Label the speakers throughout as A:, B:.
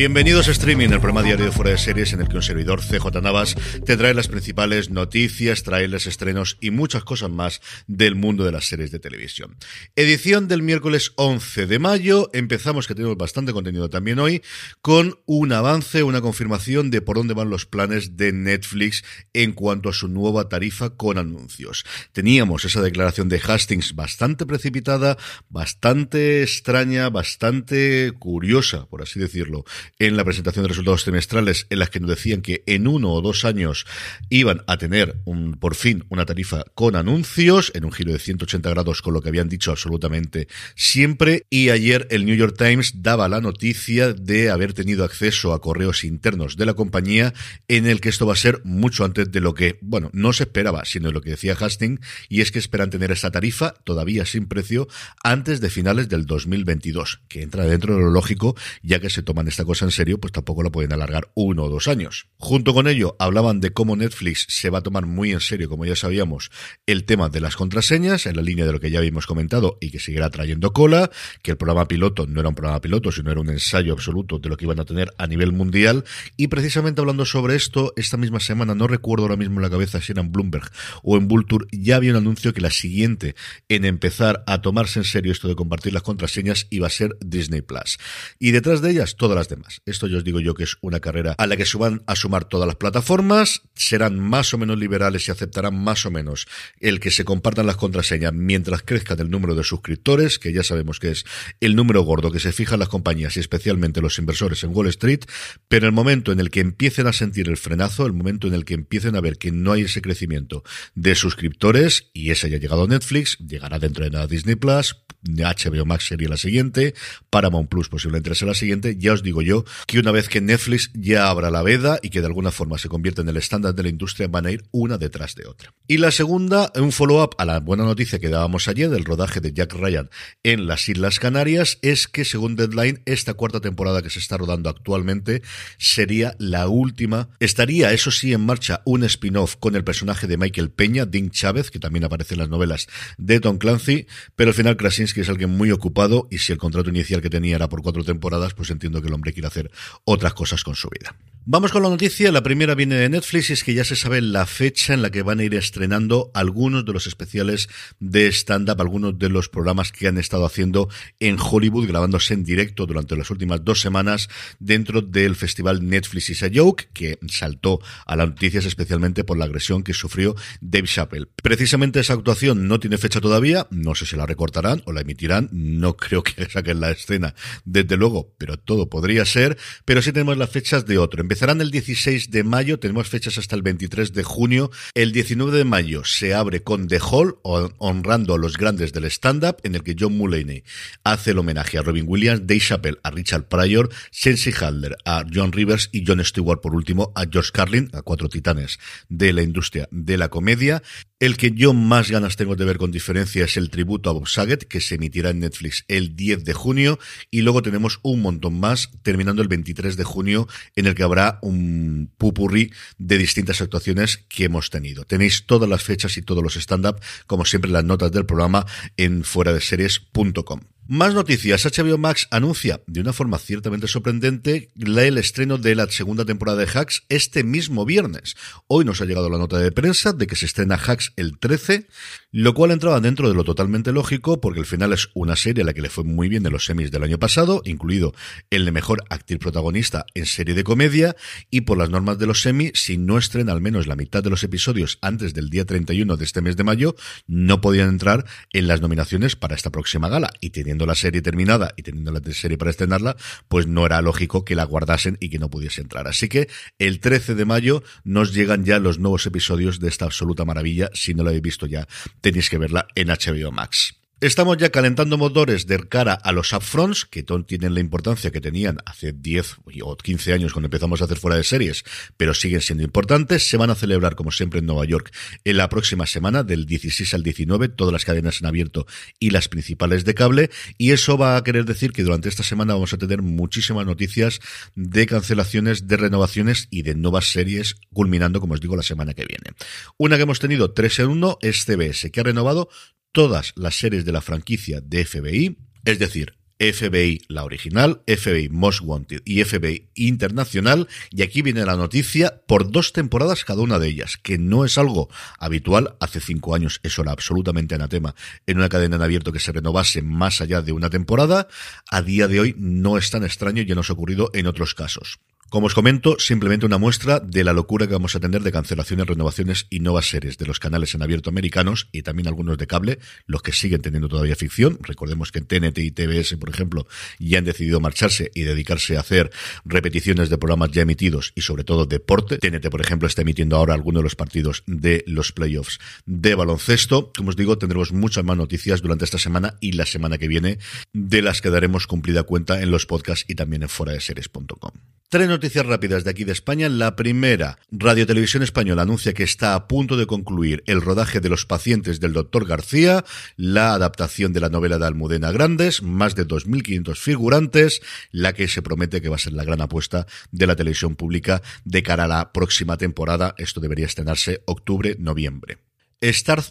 A: Bienvenidos a Streaming, el programa diario de Fuera de Series en el que un servidor CJ Navas te trae las principales noticias, trailers, estrenos y muchas cosas más del mundo de las series de televisión. Edición del miércoles 11 de mayo. Empezamos, que tenemos bastante contenido también hoy, con un avance, una confirmación de por dónde van los planes de Netflix en cuanto a su nueva tarifa con anuncios. Teníamos esa declaración de Hastings bastante precipitada, bastante extraña, bastante curiosa, por así decirlo, en la presentación de resultados trimestrales en las que nos decían que en uno o dos años iban a tener un, por fin una tarifa con anuncios en un giro de 180 grados con lo que habían dicho absolutamente siempre. Y ayer el New York Times daba la noticia de haber tenido acceso a correos internos de la compañía en el que esto va a ser mucho antes de lo que, bueno, no se esperaba, sino de lo que decía Hastings y es que esperan tener esa tarifa todavía sin precio antes de finales del 2022, que entra dentro de lo lógico ya que se toman esta cosa en serio, pues tampoco lo pueden alargar uno o dos años. Junto con ello, hablaban de cómo Netflix se va a tomar muy en serio, como ya sabíamos, el tema de las contraseñas, en la línea de lo que ya habíamos comentado y que seguirá trayendo cola, que el programa piloto no era un programa piloto, sino era un ensayo absoluto de lo que iban a tener a nivel mundial. Y precisamente hablando sobre esto, esta misma semana, no recuerdo ahora mismo en la cabeza si era en Bloomberg o en Vulture, ya había un anuncio que la siguiente en empezar a tomarse en serio esto de compartir las contraseñas iba a ser Disney Plus. Y detrás de ellas, todas las demás. Esto yo os digo yo que es una carrera a la que se van a sumar todas las plataformas, serán más o menos liberales y aceptarán más o menos el que se compartan las contraseñas mientras crezcan el número de suscriptores, que ya sabemos que es el número gordo que se fijan las compañías y especialmente los inversores en Wall Street, pero el momento en el que empiecen a sentir el frenazo, el momento en el que empiecen a ver que no hay ese crecimiento de suscriptores, y ese ya ha llegado Netflix, llegará dentro de nada Disney Plus, HBO Max sería la siguiente, Paramount Plus posiblemente sea la siguiente, ya os digo yo que una vez que Netflix ya abra la veda y que de alguna forma se convierta en el estándar de la industria, van a ir una detrás de otra. Y la segunda, un follow-up a la buena noticia que dábamos ayer del rodaje de Jack Ryan en las Islas Canarias, es que según Deadline, esta cuarta temporada que se está rodando actualmente sería la última. Estaría, eso sí, en marcha un spin-off con el personaje de Michael Peña, Dean Chávez, que también aparece en las novelas de Tom Clancy, pero al final Krasinski es alguien muy ocupado y si el contrato inicial que tenía era por cuatro temporadas, pues entiendo que el hombre hacer otras cosas con su vida. Vamos con la noticia. La primera viene de Netflix y es que ya se sabe la fecha en la que van a ir estrenando algunos de los especiales de stand-up, algunos de los programas que han estado haciendo en Hollywood, grabándose en directo durante las últimas dos semanas dentro del festival Netflix is a Joke, que saltó a las noticias especialmente por la agresión que sufrió Dave Chappelle. Precisamente esa actuación no tiene fecha todavía, no sé si la recortarán o la emitirán, no creo que saquen la escena desde luego, pero todo podría ser, pero sí tenemos las fechas de otro. Empezarán el 16 de mayo, tenemos fechas hasta el 23 de junio. El 19 de mayo se abre con The Hall, honrando a los grandes del stand-up, en el que John Mulaney hace el homenaje a Robin Williams, Dave Chappelle a Richard Pryor, Sensi Hadler a John Rivers y John Stewart, por último, a George Carlin, a cuatro titanes de la industria de la comedia. El que yo más ganas tengo de ver con diferencia es el tributo a Bob Saget, que se emitirá en Netflix el 10 de junio, y luego tenemos un montón más, terminando el 23 de junio, en el que habrá un pupurrí de distintas actuaciones que hemos tenido. Tenéis todas las fechas y todos los stand-up, como siempre, las notas del programa en fuera de series.com. Más noticias. HBO Max anuncia de una forma ciertamente sorprendente el estreno de la segunda temporada de Hacks este mismo viernes. Hoy nos ha llegado la nota de prensa de que se estrena Hacks el 13, lo cual entraba dentro de lo totalmente lógico porque el final es una serie a la que le fue muy bien de los semis del año pasado, incluido el de mejor actriz protagonista en serie de comedia y por las normas de los semis, si no estrena al menos la mitad de los episodios antes del día 31 de este mes de mayo, no podían entrar en las nominaciones para esta próxima gala y teniendo la serie terminada y teniendo la serie para estrenarla, pues no era lógico que la guardasen y que no pudiese entrar. Así que el 13 de mayo nos llegan ya los nuevos episodios de esta absoluta maravilla. Si no la habéis visto ya, tenéis que verla en HBO Max. Estamos ya calentando motores de cara a los upfronts, que tienen la importancia que tenían hace 10 o 15 años cuando empezamos a hacer fuera de series, pero siguen siendo importantes. Se van a celebrar, como siempre, en Nueva York en la próxima semana, del 16 al 19, todas las cadenas en abierto y las principales de cable. Y eso va a querer decir que durante esta semana vamos a tener muchísimas noticias de cancelaciones, de renovaciones y de nuevas series, culminando, como os digo, la semana que viene. Una que hemos tenido 3 en 1 es CBS, que ha renovado todas las series de la franquicia de FBI, es decir, FBI la original, FBI Most Wanted y FBI Internacional. Y aquí viene la noticia por dos temporadas cada una de ellas, que no es algo habitual. Hace cinco años eso era absolutamente anatema en una cadena en abierto que se renovase más allá de una temporada. A día de hoy no es tan extraño, ya nos ha ocurrido en otros casos. Como os comento, simplemente una muestra de la locura que vamos a tener de cancelaciones, renovaciones y nuevas series de los canales en abierto americanos y también algunos de cable, los que siguen teniendo todavía ficción. Recordemos que TNT y TBS, por ejemplo, ya han decidido marcharse y dedicarse a hacer repeticiones de programas ya emitidos y sobre todo deporte. TNT, por ejemplo, está emitiendo ahora algunos de los partidos de los playoffs de baloncesto. Como os digo, tendremos muchas más noticias durante esta semana y la semana que viene, de las que daremos cumplida cuenta en los podcasts y también en foradeseries.com. Tres noticias rápidas de aquí de España. La primera, Radio Televisión Española anuncia que está a punto de concluir el rodaje de Los pacientes del doctor García, la adaptación de la novela de Almudena Grandes, más de 2.500 figurantes, la que se promete que va a ser la gran apuesta de la televisión pública de cara a la próxima temporada. Esto debería estrenarse octubre-noviembre.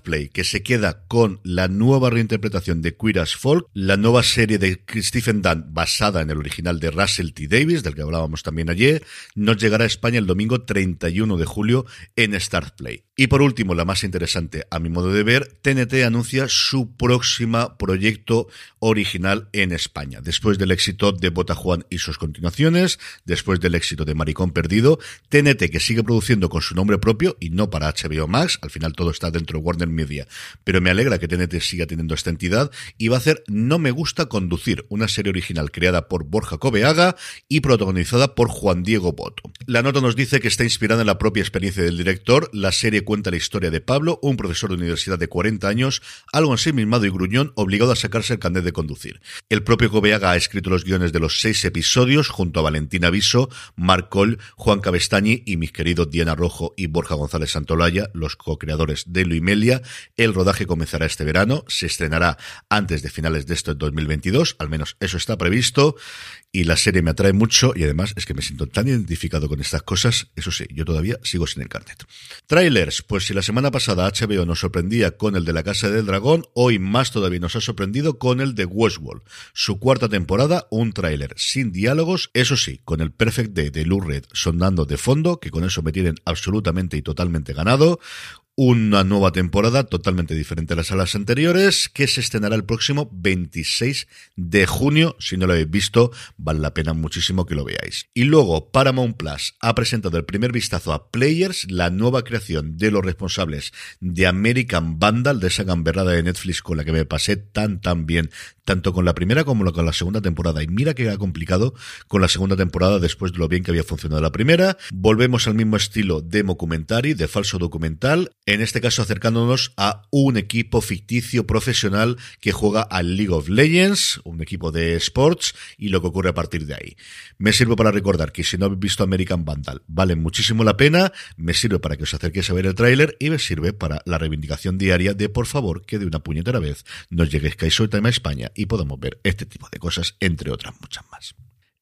A: Play, que se queda con la nueva reinterpretación de Queer as Folk, la nueva serie de Stephen Dunn basada en el original de Russell T. Davis, del que hablábamos también ayer, nos llegará a España el domingo 31 de julio en Play. Y por último, la más interesante a mi modo de ver, TNT anuncia su próxima proyecto original en España. Después del éxito de Bota Juan y sus continuaciones, después del éxito de Maricón Perdido, TNT que sigue produciendo con su nombre propio y no para HBO Max, al final todo está dentro de Warner Media, pero me alegra que TNT siga teniendo esta entidad y va a hacer No me gusta conducir, una serie original creada por Borja Cobeaga y protagonizada por Juan Diego Boto. La nota nos dice que está inspirada en la propia experiencia del director, la serie cuenta la historia de Pablo, un profesor de universidad de 40 años, algo ensimismado y gruñón, obligado a sacarse el carnet de conducir. El propio Cobeaga ha escrito los guiones de los seis episodios junto a Valentina Viso, Marc Coll, Juan Cabestañi y mis queridos Diana Rojo y Borja González Santolaya, los co-creadores de Luimelia. El rodaje comenzará este verano, se estrenará antes de finales de este 2022, al menos eso está previsto, y la serie me atrae mucho y además es que me siento tan identificado con estas cosas, eso sí, yo todavía sigo sin el carnet. Trailers, pues si la semana pasada HBO nos sorprendía con el de la Casa del Dragón, hoy más todavía nos ha sorprendido con el de Westworld. Su cuarta temporada, un tráiler sin diálogos, eso sí, con el Perfect Day de Lou sonando de fondo, que con eso me tienen absolutamente y totalmente ganado una nueva temporada totalmente diferente a las salas anteriores que se estrenará el próximo 26 de junio. Si no lo habéis visto, vale la pena muchísimo que lo veáis. Y luego Paramount Plus ha presentado el primer vistazo a Players, la nueva creación de los responsables de American Vandal, de esa gamberrada de Netflix con la que me pasé tan tan bien tanto con la primera como con la segunda temporada. Y mira que era complicado con la segunda temporada después de lo bien que había funcionado la primera. Volvemos al mismo estilo de documentary, de falso documental, en este caso acercándonos a un equipo ficticio profesional que juega al League of Legends, un equipo de sports, y lo que ocurre a partir de ahí. Me sirve para recordar que si no habéis visto American Vandal, vale muchísimo la pena, me sirve para que os acerquéis a ver el tráiler y me sirve para la reivindicación diaria de por favor que de una puñetera vez nos lleguéis Kaiso Time a España y podemos ver este tipo de cosas, entre otras muchas más.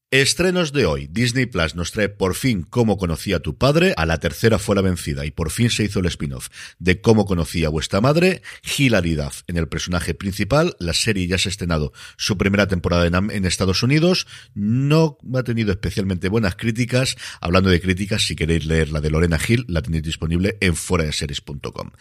A: Estrenos de hoy. Disney Plus nos trae por fin Cómo conocía a tu padre. A la tercera fue la vencida y por fin se hizo el spin-off de Cómo conocía a vuestra madre. Hilary Duff en el personaje principal. La serie ya se ha estrenado su primera temporada en, en Estados Unidos. No ha tenido especialmente buenas críticas. Hablando de críticas, si queréis leer la de Lorena Hill, la tenéis disponible en foradeseries.com.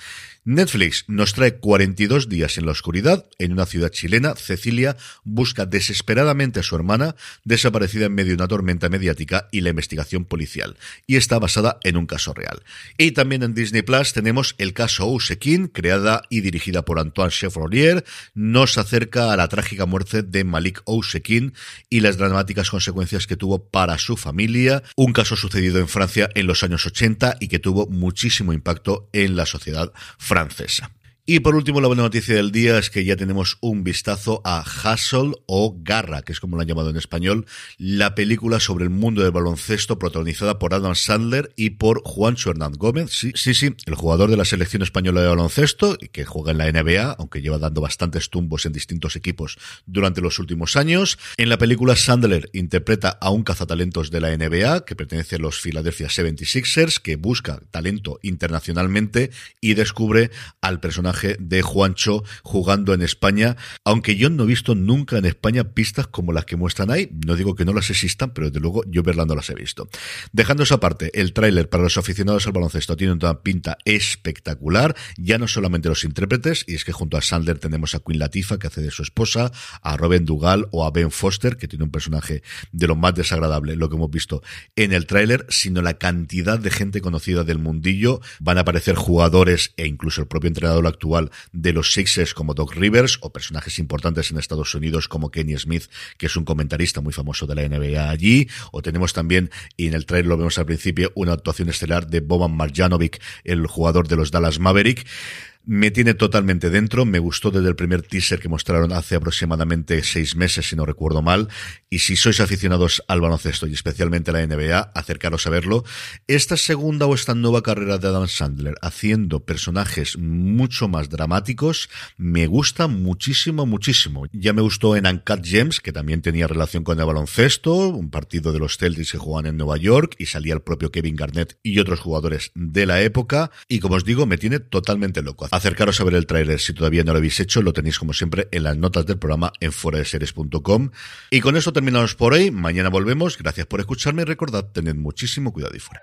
A: Netflix nos trae 42 días en la oscuridad. En una ciudad chilena, Cecilia busca desesperadamente a su hermana desaparecida en medio de una tormenta mediática y la investigación policial. Y está basada en un caso real. Y también en Disney Plus tenemos el caso Ousekin, creada y dirigida por Antoine Chevrolier. Nos acerca a la trágica muerte de Malik Ousekin y las dramáticas consecuencias que tuvo para su familia. Un caso sucedido en Francia en los años 80 y que tuvo muchísimo impacto en la sociedad francesa. Y por último, la buena noticia del día es que ya tenemos un vistazo a Hustle o Garra, que es como lo han llamado en español, la película sobre el mundo del baloncesto protagonizada por Adam Sandler y por Juancho Hernán Gómez. Sí, sí, sí, el jugador de la selección española de baloncesto y que juega en la NBA, aunque lleva dando bastantes tumbos en distintos equipos durante los últimos años. En la película, Sandler interpreta a un cazatalentos de la NBA que pertenece a los Philadelphia 76ers, que busca talento internacionalmente y descubre al personaje de Juancho jugando en España, aunque yo no he visto nunca en España pistas como las que muestran ahí. No digo que no las existan, pero desde luego yo verlas no las he visto. Dejando esa parte, el tráiler para los aficionados al baloncesto tiene una pinta espectacular, ya no solamente los intérpretes, y es que junto a Sandler tenemos a Queen Latifah, que hace de su esposa, a Robin Dugal o a Ben Foster, que tiene un personaje de lo más desagradable, lo que hemos visto en el tráiler, sino la cantidad de gente conocida del mundillo. Van a aparecer jugadores e incluso el propio entrenador actual de los Sixers como Doc Rivers o personajes importantes en Estados Unidos como Kenny Smith, que es un comentarista muy famoso de la NBA allí, o tenemos también, y en el trailer lo vemos al principio, una actuación estelar de Boban Marjanovic, el jugador de los Dallas Maverick me tiene totalmente dentro. Me gustó desde el primer teaser que mostraron hace aproximadamente seis meses, si no recuerdo mal. Y si sois aficionados al baloncesto y especialmente a la NBA, acercaros a verlo. Esta segunda o esta nueva carrera de Adam Sandler haciendo personajes mucho más dramáticos me gusta muchísimo, muchísimo. Ya me gustó en Uncut Gems, que también tenía relación con el baloncesto, un partido de los Celtics que jugaban en Nueva York y salía el propio Kevin Garnett y otros jugadores de la época. Y como os digo, me tiene totalmente loco acercaros a ver el tráiler si todavía no lo habéis hecho, lo tenéis como siempre en las notas del programa en foradeseries.com. Y con eso terminamos por hoy, mañana volvemos, gracias por escucharme y recordad, tened muchísimo cuidado y fuera.